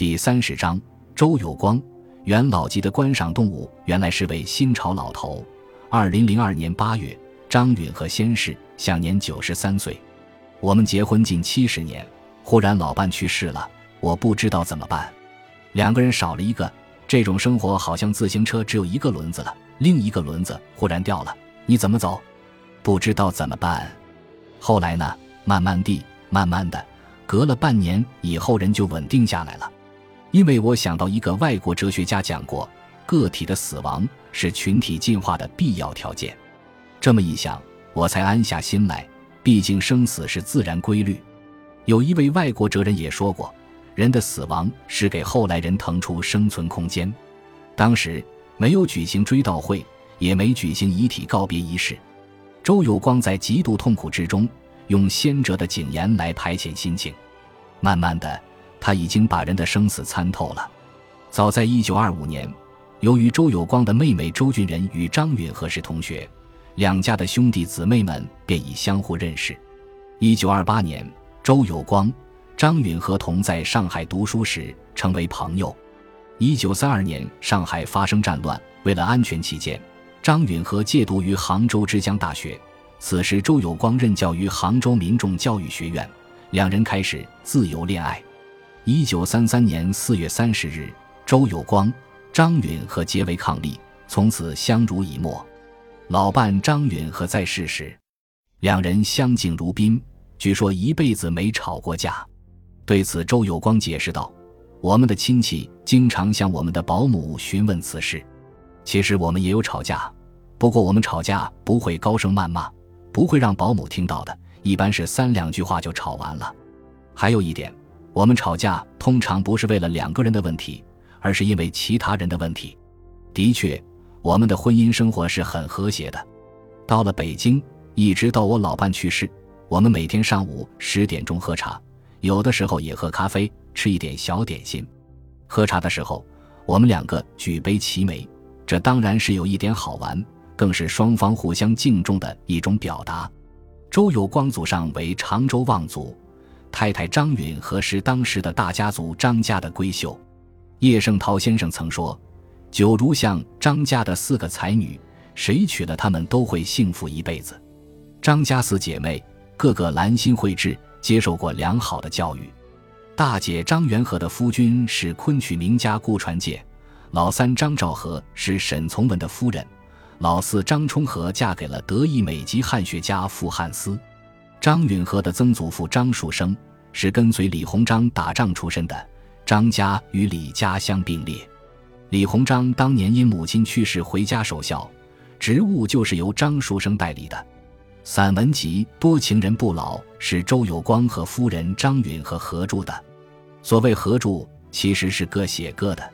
第三十章，周有光，元老级的观赏动物，原来是位新朝老头。二零零二年八月，张允和仙逝，享年九十三岁。我们结婚近七十年，忽然老伴去世了，我不知道怎么办。两个人少了一个，这种生活好像自行车只有一个轮子了，另一个轮子忽然掉了，你怎么走？不知道怎么办。后来呢？慢慢地，慢慢的，隔了半年以后，人就稳定下来了。因为我想到一个外国哲学家讲过，个体的死亡是群体进化的必要条件。这么一想，我才安下心来。毕竟生死是自然规律。有一位外国哲人也说过，人的死亡是给后来人腾出生存空间。当时没有举行追悼会，也没举行遗体告别仪式。周有光在极度痛苦之中，用先哲的谨言来排遣心情。慢慢的。他已经把人的生死参透了。早在一九二五年，由于周有光的妹妹周俊仁与张允和是同学，两家的兄弟姊妹们便已相互认识。一九二八年，周有光、张允和同在上海读书时成为朋友。一九三二年，上海发生战乱，为了安全起见，张允和借读于杭州之江大学。此时，周有光任教于杭州民众教育学院，两人开始自由恋爱。一九三三年四月三十日，周有光、张允和结为伉俪，从此相濡以沫。老伴张允和在世时，两人相敬如宾，据说一辈子没吵过架。对此，周有光解释道：“我们的亲戚经常向我们的保姆询问此事。其实我们也有吵架，不过我们吵架不会高声谩骂，不会让保姆听到的，一般是三两句话就吵完了。还有一点。”我们吵架通常不是为了两个人的问题，而是因为其他人的问题。的确，我们的婚姻生活是很和谐的。到了北京，一直到我老伴去世，我们每天上午十点钟喝茶，有的时候也喝咖啡，吃一点小点心。喝茶的时候，我们两个举杯齐眉，这当然是有一点好玩，更是双方互相敬重的一种表达。周有光祖上为常州望族。太太张允和是当时的大家族张家的闺秀，叶圣陶先生曾说：“九如像张家的四个才女，谁娶了她们都会幸福一辈子。”张家四姐妹个个兰心慧质，接受过良好的教育。大姐张元和的夫君是昆曲名家顾传介，老三张兆和是沈从文的夫人，老四张充和嫁给了德意美籍汉学家傅汉思。张允和的曾祖父张树声是跟随李鸿章打仗出身的，张家与李家相并列。李鸿章当年因母亲去世回家守孝，职务就是由张树生代理的。散文集《多情人不老》是周有光和夫人张允和合著的。所谓合著，其实是各写各的。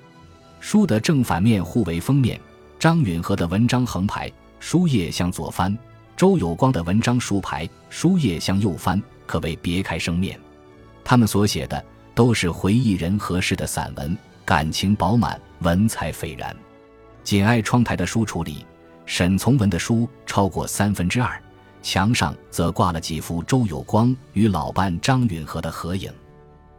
书的正反面互为封面，张允和的文章横排，书页向左翻。周有光的文章书排，书页向右翻，可谓别开生面。他们所写的都是回忆人和事的散文，感情饱满，文采斐然。紧挨窗台的书橱里，沈从文的书超过三分之二，墙上则挂了几幅周有光与老伴张允和的合影。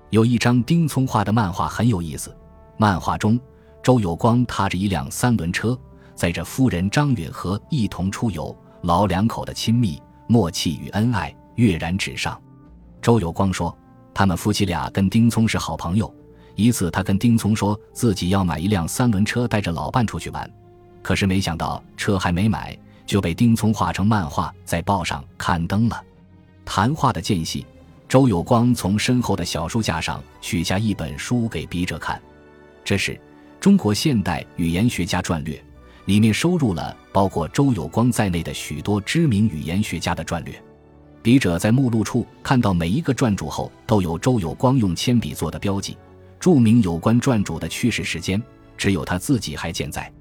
有一张丁聪画的漫画很有意思，漫画中周有光踏着一辆三轮车，载着夫人张允和一同出游。老两口的亲密默契与恩爱跃然纸上。周有光说，他们夫妻俩跟丁聪是好朋友。一次，他跟丁聪说自己要买一辆三轮车，带着老伴出去玩。可是没想到车还没买，就被丁聪画成漫画在报上刊登了。谈话的间隙，周有光从身后的小书架上取下一本书给笔者看，这是《中国现代语言学家传略》。里面收录了包括周有光在内的许多知名语言学家的传略。笔者在目录处看到每一个传主后都有周有光用铅笔做的标记，注明有关传主的去世时间。只有他自己还健在。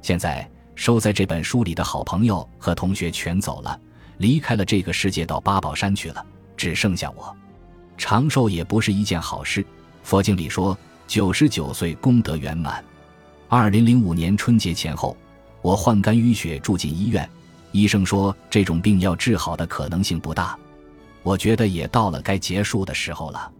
现在收在这本书里的好朋友和同学全走了，离开了这个世界，到八宝山去了，只剩下我。长寿也不是一件好事。佛经里说，九十九岁功德圆满。二零零五年春节前后。我患肝淤血住进医院，医生说这种病要治好的可能性不大。我觉得也到了该结束的时候了。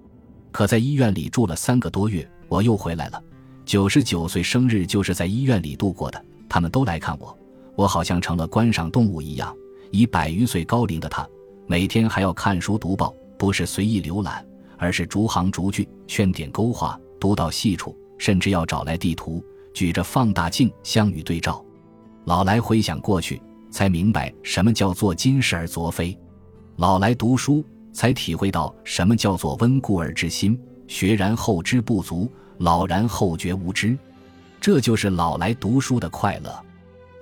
可在医院里住了三个多月，我又回来了。九十九岁生日就是在医院里度过的，他们都来看我，我好像成了观赏动物一样。以百余岁高龄的他，每天还要看书读报，不是随意浏览，而是逐行逐句、圈点勾画，读到细处，甚至要找来地图，举着放大镜相与对照。老来回想过去，才明白什么叫做今世而昨非；老来读书，才体会到什么叫做温故而知新，学然后知不足，老然后觉无知。这就是老来读书的快乐。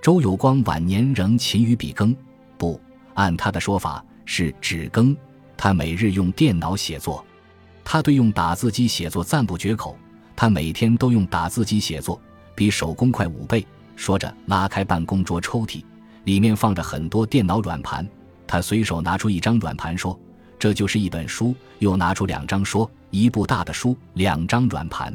周有光晚年仍勤于笔耕，不按他的说法是纸耕。他每日用电脑写作，他对用打字机写作赞不绝口。他每天都用打字机写作，比手工快五倍。说着，拉开办公桌抽屉，里面放着很多电脑软盘。他随手拿出一张软盘，说：“这就是一本书。”又拿出两张，说：“一部大的书，两张软盘。”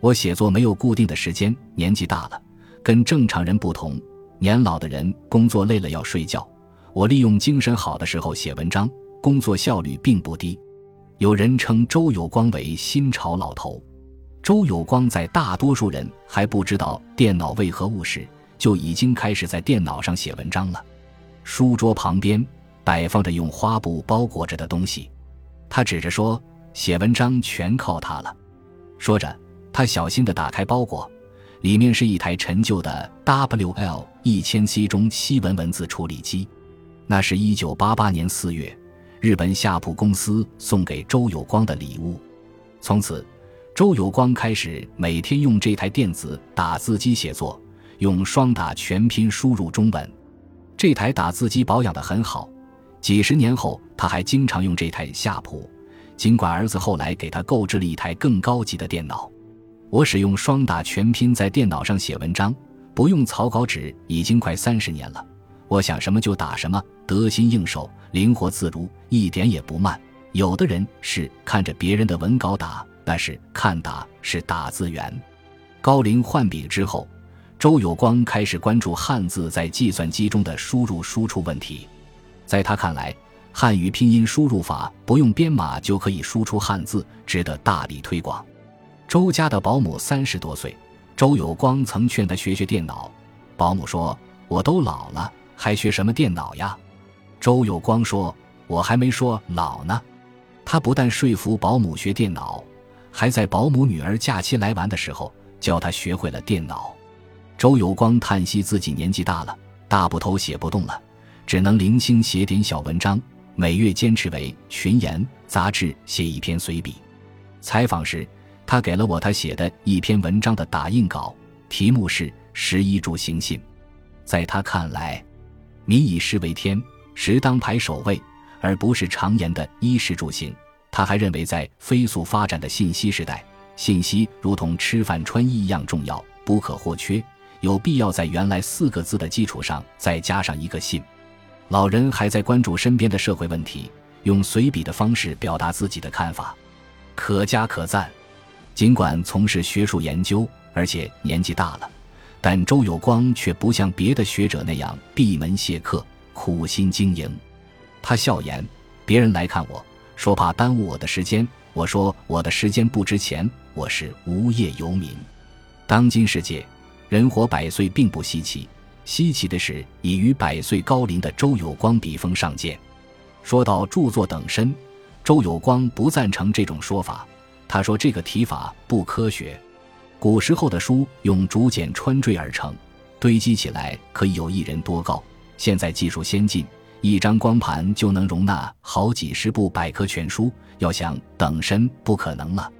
我写作没有固定的时间，年纪大了，跟正常人不同。年老的人工作累了要睡觉，我利用精神好的时候写文章，工作效率并不低。有人称周有光为新潮老头。周有光在大多数人还不知道电脑为何物时，就已经开始在电脑上写文章了。书桌旁边摆放着用花布包裹着的东西，他指着说：“写文章全靠它了。”说着，他小心地打开包裹，里面是一台陈旧的 WL 一千 C 中西文文字处理机，那是一九八八年四月日本夏普公司送给周有光的礼物。从此。周有光开始每天用这台电子打字机写作，用双打全拼输入中文。这台打字机保养得很好，几十年后他还经常用这台夏普。尽管儿子后来给他购置了一台更高级的电脑，我使用双打全拼在电脑上写文章，不用草稿纸已经快三十年了。我想什么就打什么，得心应手，灵活自如，一点也不慢。有的人是看着别人的文稿打。但是看打是打字员，高龄换笔之后，周有光开始关注汉字在计算机中的输入输出问题。在他看来，汉语拼音输入法不用编码就可以输出汉字，值得大力推广。周家的保姆三十多岁，周有光曾劝他学学电脑，保姆说：“我都老了，还学什么电脑呀？”周有光说：“我还没说老呢。”他不但说服保姆学电脑。还在保姆女儿假期来玩的时候教她学会了电脑。周有光叹息自己年纪大了，大部头写不动了，只能零星写点小文章。每月坚持为《群言》杂志写一篇随笔。采访时，他给了我他写的一篇文章的打印稿，题目是《十一柱行信》。在他看来，民以食为天，食当排首位，而不是常言的衣食住行。他还认为，在飞速发展的信息时代，信息如同吃饭穿衣一样重要，不可或缺，有必要在原来四个字的基础上再加上一个“信”。老人还在关注身边的社会问题，用随笔的方式表达自己的看法，可嘉可赞。尽管从事学术研究，而且年纪大了，但周有光却不像别的学者那样闭门谢客、苦心经营。他笑言：“别人来看我。”说怕耽误我的时间，我说我的时间不值钱，我是无业游民。当今世界，人活百岁并不稀奇，稀奇的是已逾百岁高龄的周有光笔锋上见。说到著作等身，周有光不赞成这种说法，他说这个提法不科学。古时候的书用竹简穿缀而成，堆积起来可以有一人多高，现在技术先进。一张光盘就能容纳好几十部百科全书，要想等身不可能了。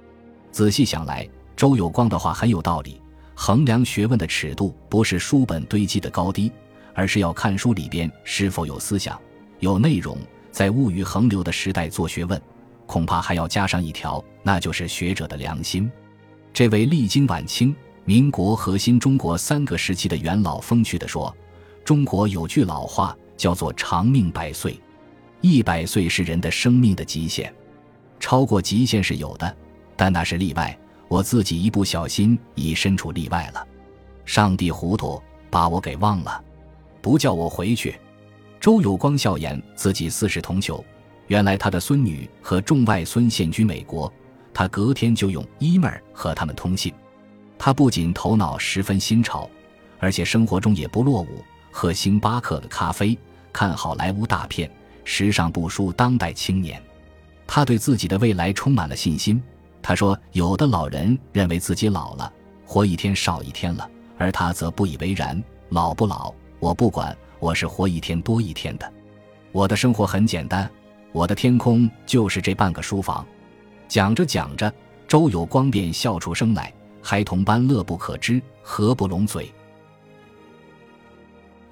仔细想来，周有光的话很有道理。衡量学问的尺度不是书本堆积的高低，而是要看书里边是否有思想、有内容。在物欲横流的时代做学问，恐怕还要加上一条，那就是学者的良心。这位历经晚清、民国和新中国三个时期的元老风趣地说：“中国有句老话。”叫做长命百岁，一百岁是人的生命的极限，超过极限是有的，但那是例外。我自己一不小心已身处例外了，上帝糊涂把我给忘了，不叫我回去。周有光笑言自己四世同求，原来他的孙女和众外孙现居美国，他隔天就用 email 和他们通信。他不仅头脑十分新潮，而且生活中也不落伍，喝星巴克的咖啡，看好莱坞大片，时尚不输当代青年。他对自己的未来充满了信心。他说：“有的老人认为自己老了，活一天少一天了，而他则不以为然。老不老，我不管，我是活一天多一天的。我的生活很简单，我的天空就是这半个书房。”讲着讲着，周有光便笑出声来，孩童般乐不可支，合不拢嘴。